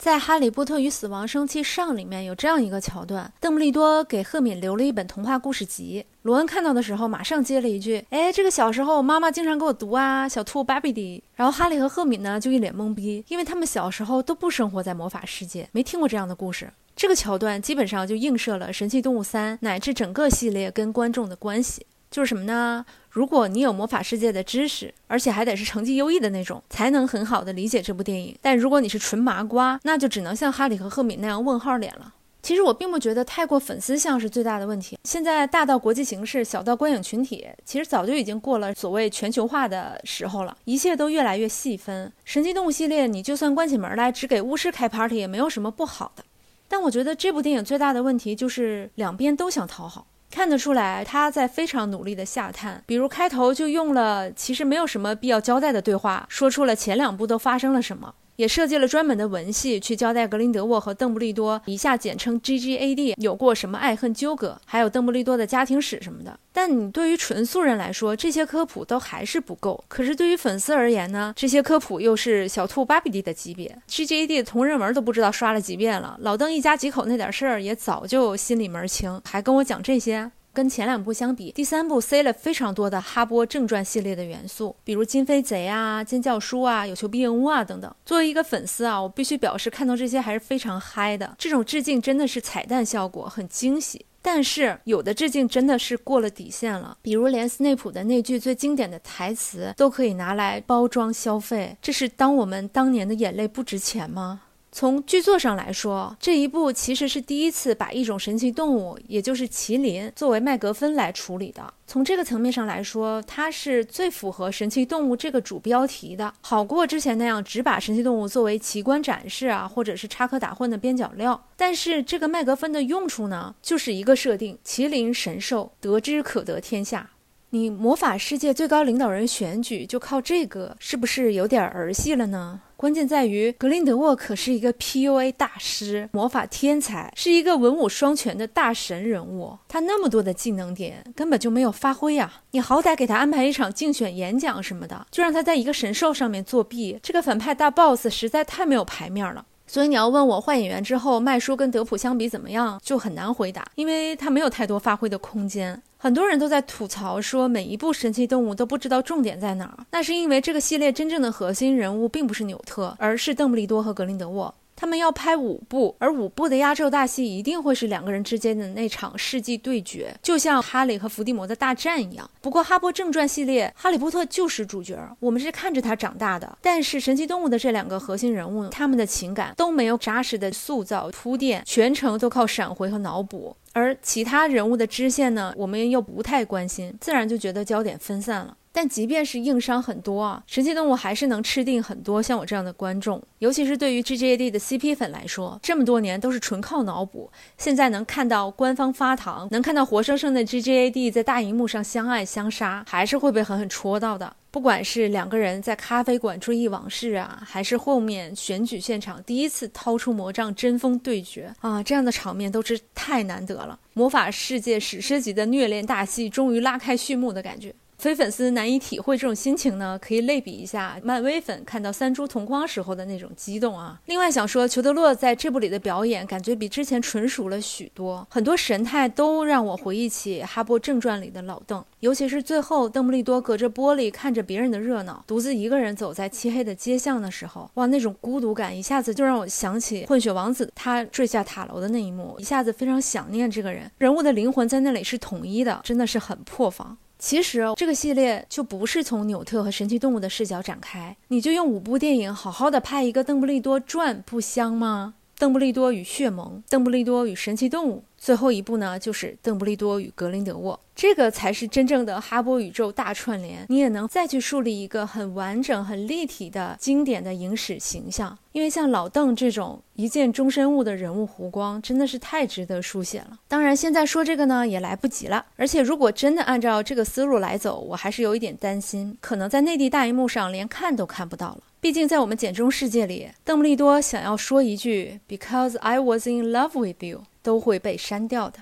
在《哈利波特与死亡生气上》里面有这样一个桥段，邓布利多给赫敏留了一本童话故事集。罗恩看到的时候，马上接了一句：“哎，这个小时候妈妈经常给我读啊，小兔芭比的。”然后哈利和赫敏呢就一脸懵逼，因为他们小时候都不生活在魔法世界，没听过这样的故事。这个桥段基本上就映射了《神奇动物三》乃至整个系列跟观众的关系，就是什么呢？如果你有魔法世界的知识，而且还得是成绩优异的那种，才能很好的理解这部电影。但如果你是纯麻瓜，那就只能像哈利和赫敏那样问号脸了。其实我并不觉得太过粉丝向是最大的问题。现在大到国际形势，小到观影群体，其实早就已经过了所谓全球化的时候了，一切都越来越细分。神奇动物系列，你就算关起门来只给巫师开 party，也没有什么不好的。但我觉得这部电影最大的问题就是两边都想讨好。看得出来，他在非常努力的下探，比如开头就用了其实没有什么必要交代的对话，说出了前两部都发生了什么。也设计了专门的文戏去交代格林德沃和邓布利多（以下简称 G.G.A.D.） 有过什么爱恨纠葛，还有邓布利多的家庭史什么的。但你对于纯素人来说，这些科普都还是不够。可是对于粉丝而言呢？这些科普又是小兔芭比蒂的级别，G.G.A.D. 同人文都不知道刷了几遍了。老邓一家几口那点事儿也早就心里门清，还跟我讲这些。跟前两部相比，第三部塞了非常多的哈波正传系列的元素，比如金飞贼啊、尖叫书啊、有求必应屋啊等等。作为一个粉丝啊，我必须表示，看到这些还是非常嗨的。这种致敬真的是彩蛋效果，很惊喜。但是有的致敬真的是过了底线了，比如连斯内普的那句最经典的台词都可以拿来包装消费，这是当我们当年的眼泪不值钱吗？从剧作上来说，这一部其实是第一次把一种神奇动物，也就是麒麟，作为麦格芬来处理的。从这个层面上来说，它是最符合神奇动物这个主标题的，好过之前那样只把神奇动物作为奇观展示啊，或者是插科打诨的边角料。但是这个麦格芬的用处呢，就是一个设定：麒麟神兽，得之可得天下。你魔法世界最高领导人选举就靠这个，是不是有点儿儿戏了呢？关键在于格林德沃可是一个 PUA 大师、魔法天才，是一个文武双全的大神人物。他那么多的技能点根本就没有发挥呀！你好歹给他安排一场竞选演讲什么的，就让他在一个神兽上面作弊。这个反派大 boss 实在太没有牌面了。所以你要问我换演员之后麦叔跟德普相比怎么样，就很难回答，因为他没有太多发挥的空间。很多人都在吐槽说，每一部神奇动物都不知道重点在哪儿。那是因为这个系列真正的核心人物并不是纽特，而是邓布利多和格林德沃。他们要拍五部，而五部的压轴大戏一定会是两个人之间的那场世纪对决，就像哈利和伏地魔的大战一样。不过，哈波正传系列，哈利波特就是主角，我们是看着他长大的。但是，神奇动物的这两个核心人物，他们的情感都没有扎实的塑造铺垫，全程都靠闪回和脑补。而其他人物的支线呢，我们又不太关心，自然就觉得焦点分散了。但即便是硬伤很多啊，神奇动物还是能吃定很多像我这样的观众，尤其是对于 G G A D 的 CP 粉来说，这么多年都是纯靠脑补，现在能看到官方发糖，能看到活生生的 G G A D 在大荧幕上相爱相杀，还是会被狠狠戳到的。不管是两个人在咖啡馆追忆往事啊，还是后面选举现场第一次掏出魔杖针锋对决啊，这样的场面都是太难得了。魔法世界史诗级的虐恋大戏终于拉开序幕的感觉。非粉丝难以体会这种心情呢，可以类比一下漫威粉看到三株同框时候的那种激动啊。另外想说，裘德洛在这部里的表演感觉比之前纯熟了许多，很多神态都让我回忆起《哈波正传》里的老邓，尤其是最后邓布利多隔着玻璃看着别人的热闹，独自一个人走在漆黑的街巷的时候，哇，那种孤独感一下子就让我想起混血王子他坠下塔楼的那一幕，一下子非常想念这个人，人物的灵魂在那里是统一的，真的是很破防。其实这个系列就不是从纽特和神奇动物的视角展开，你就用五部电影好好的拍一个邓布利多传，不香吗？邓布利多与血盟，邓布利多与神奇动物。最后一步呢，就是邓布利多与格林德沃，这个才是真正的哈波宇宙大串联。你也能再去树立一个很完整、很立体的经典的影史形象。因为像老邓这种一见终身物的人物弧光，真的是太值得书写了。当然，现在说这个呢也来不及了。而且，如果真的按照这个思路来走，我还是有一点担心，可能在内地大荧幕上连看都看不到了。毕竟，在我们简中世界里，邓布利多想要说一句 “Because I was in love with you”。都会被删掉的。